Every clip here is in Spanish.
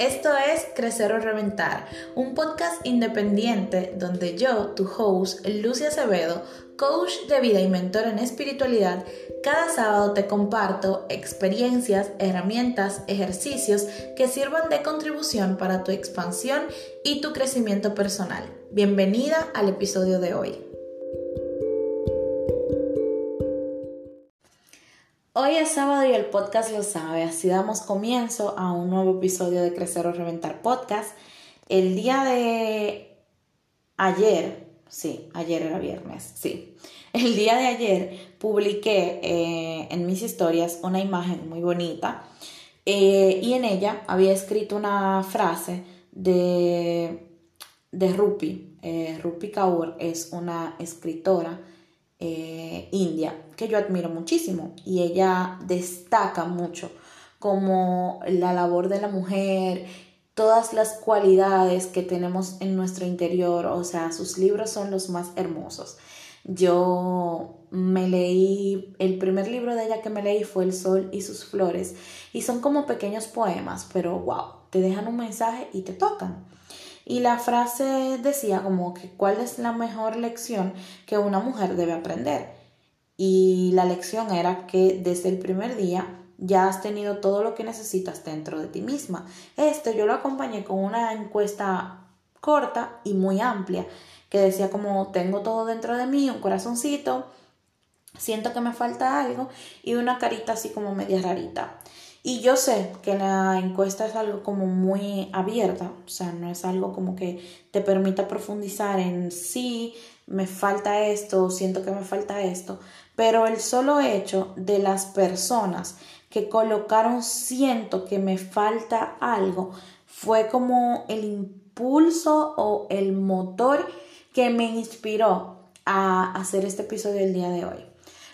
Esto es Crecer o Reventar, un podcast independiente donde yo, tu host, Lucia Acevedo, coach de vida y mentor en espiritualidad, cada sábado te comparto experiencias, herramientas, ejercicios que sirvan de contribución para tu expansión y tu crecimiento personal. Bienvenida al episodio de hoy. Hoy es sábado y el podcast lo sabe, así damos comienzo a un nuevo episodio de Crecer o Reventar Podcast. El día de ayer, sí, ayer era viernes, sí. El día de ayer publiqué eh, en mis historias una imagen muy bonita eh, y en ella había escrito una frase de, de Rupi. Eh, Rupi Kaur es una escritora eh, India, que yo admiro muchísimo y ella destaca mucho como la labor de la mujer, todas las cualidades que tenemos en nuestro interior, o sea, sus libros son los más hermosos. Yo me leí, el primer libro de ella que me leí fue El Sol y sus Flores, y son como pequeños poemas, pero wow, te dejan un mensaje y te tocan. Y la frase decía como que cuál es la mejor lección que una mujer debe aprender. Y la lección era que desde el primer día ya has tenido todo lo que necesitas dentro de ti misma. Esto yo lo acompañé con una encuesta corta y muy amplia que decía como tengo todo dentro de mí, un corazoncito, siento que me falta algo y una carita así como media rarita. Y yo sé que la encuesta es algo como muy abierta, o sea, no es algo como que te permita profundizar en sí, me falta esto, siento que me falta esto, pero el solo hecho de las personas que colocaron siento que me falta algo fue como el impulso o el motor que me inspiró a hacer este episodio el día de hoy.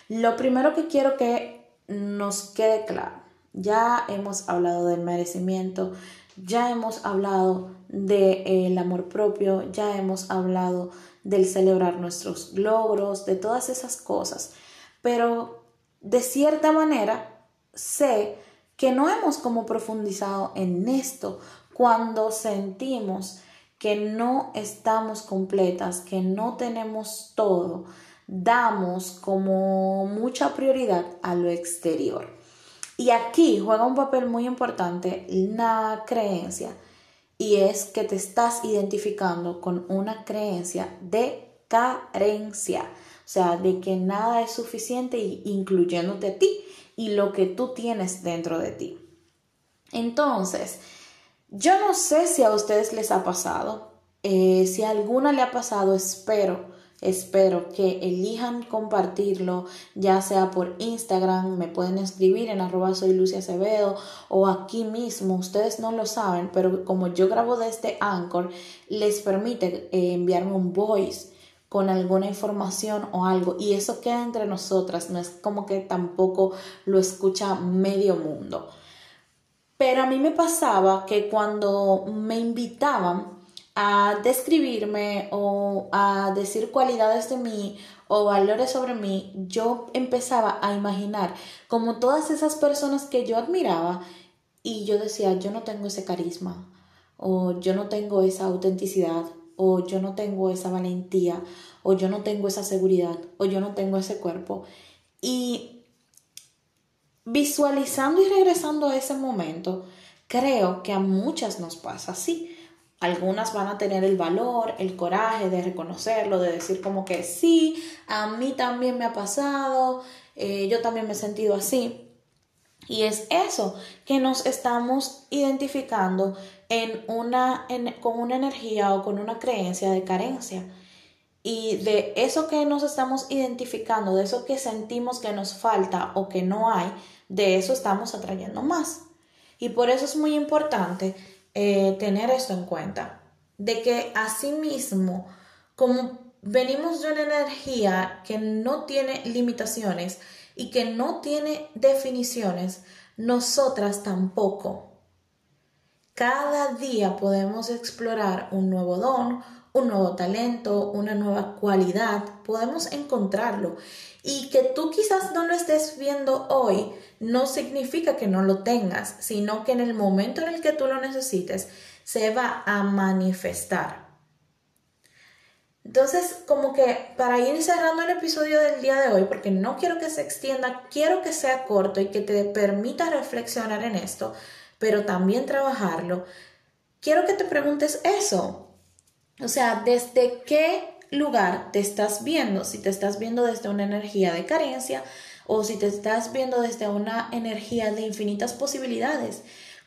Lo primero que quiero que nos quede claro ya hemos hablado del merecimiento, ya hemos hablado del amor propio, ya hemos hablado del celebrar nuestros logros, de todas esas cosas. Pero de cierta manera sé que no hemos como profundizado en esto cuando sentimos que no estamos completas, que no tenemos todo, damos como mucha prioridad a lo exterior. Y aquí juega un papel muy importante una creencia y es que te estás identificando con una creencia de carencia, o sea, de que nada es suficiente incluyéndote a ti y lo que tú tienes dentro de ti. Entonces, yo no sé si a ustedes les ha pasado, eh, si a alguna le ha pasado, espero Espero que elijan compartirlo, ya sea por Instagram, me pueden escribir en arroba soy Lucia Acevedo o aquí mismo, ustedes no lo saben, pero como yo grabo desde Anchor, les permite eh, enviarme un voice con alguna información o algo y eso queda entre nosotras, no es como que tampoco lo escucha medio mundo. Pero a mí me pasaba que cuando me invitaban, a describirme o a decir cualidades de mí o valores sobre mí, yo empezaba a imaginar como todas esas personas que yo admiraba y yo decía, yo no tengo ese carisma o yo no tengo esa autenticidad o yo no tengo esa valentía o yo no tengo esa seguridad o yo no tengo ese cuerpo. Y visualizando y regresando a ese momento, creo que a muchas nos pasa así. Algunas van a tener el valor, el coraje de reconocerlo, de decir como que sí, a mí también me ha pasado, eh, yo también me he sentido así. Y es eso, que nos estamos identificando en una, con una energía o con una creencia de carencia. Y de eso que nos estamos identificando, de eso que sentimos que nos falta o que no hay, de eso estamos atrayendo más. Y por eso es muy importante eh, tener esto en cuenta, de que asimismo, como venimos de una energía que no tiene limitaciones y que no tiene definiciones, nosotras tampoco. Cada día podemos explorar un nuevo don, un nuevo talento, una nueva cualidad, podemos encontrarlo. Y que tú quizás no lo estés viendo hoy no significa que no lo tengas, sino que en el momento en el que tú lo necesites, se va a manifestar. Entonces, como que para ir cerrando el episodio del día de hoy, porque no quiero que se extienda, quiero que sea corto y que te permita reflexionar en esto, pero también trabajarlo, quiero que te preguntes eso. O sea, ¿desde qué lugar te estás viendo? Si te estás viendo desde una energía de carencia o si te estás viendo desde una energía de infinitas posibilidades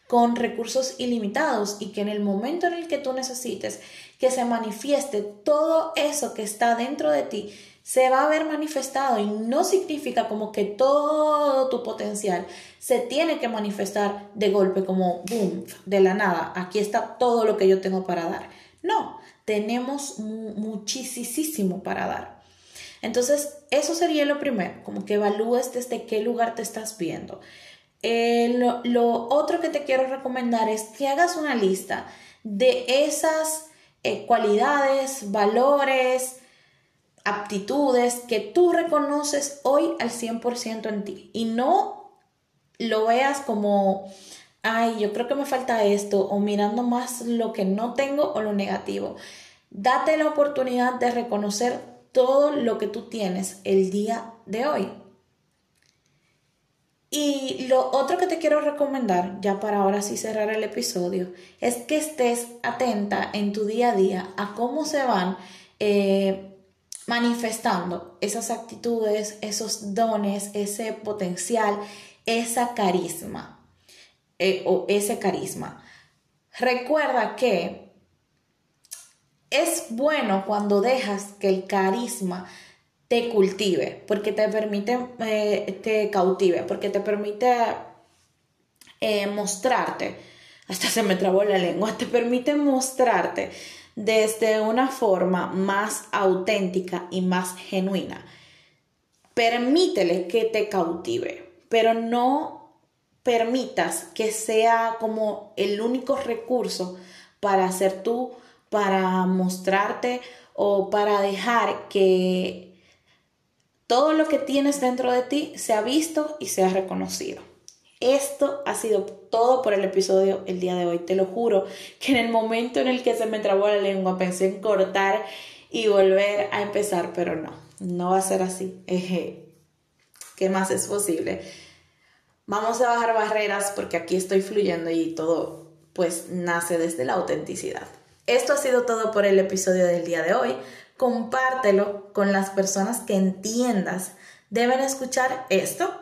con recursos ilimitados y que en el momento en el que tú necesites que se manifieste todo eso que está dentro de ti, se va a ver manifestado y no significa como que todo tu potencial se tiene que manifestar de golpe como boom, de la nada, aquí está todo lo que yo tengo para dar. No, tenemos muchísimo para dar. Entonces, eso sería lo primero, como que evalúes desde qué lugar te estás viendo. Eh, lo, otro que te quiero recomendar es que hagas una lista de esas eh, cualidades, valores, aptitudes que tú reconoces hoy al 100% en ti y no lo veas como, ay, yo creo que me falta esto o mirando más lo que no tengo o lo negativo. Date la oportunidad de reconocer todo lo que tú tienes el día de hoy. Y lo otro que te quiero recomendar, ya para ahora sí cerrar el episodio, es que estés atenta en tu día a día a cómo se van eh, manifestando esas actitudes, esos dones, ese potencial, esa carisma eh, o ese carisma. Recuerda que es bueno cuando dejas que el carisma te cultive, porque te permite, eh, te cautive, porque te permite eh, mostrarte, hasta se me trabó la lengua, te permite mostrarte desde una forma más auténtica y más genuina. Permítele que te cautive, pero no permitas que sea como el único recurso para ser tú, para mostrarte o para dejar que todo lo que tienes dentro de ti se ha visto y se ha reconocido. Esto ha sido todo por el episodio el día de hoy. Te lo juro que en el momento en el que se me trabó la lengua pensé en cortar y volver a empezar, pero no, no va a ser así. ¿Qué más es posible? Vamos a bajar barreras porque aquí estoy fluyendo y todo pues nace desde la autenticidad. Esto ha sido todo por el episodio del día de hoy compártelo con las personas que entiendas deben escuchar esto.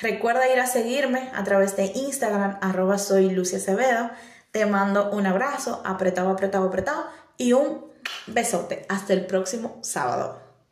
Recuerda ir a seguirme a través de Instagram, arroba Acevedo. Te mando un abrazo, apretado, apretado, apretado y un besote. Hasta el próximo sábado.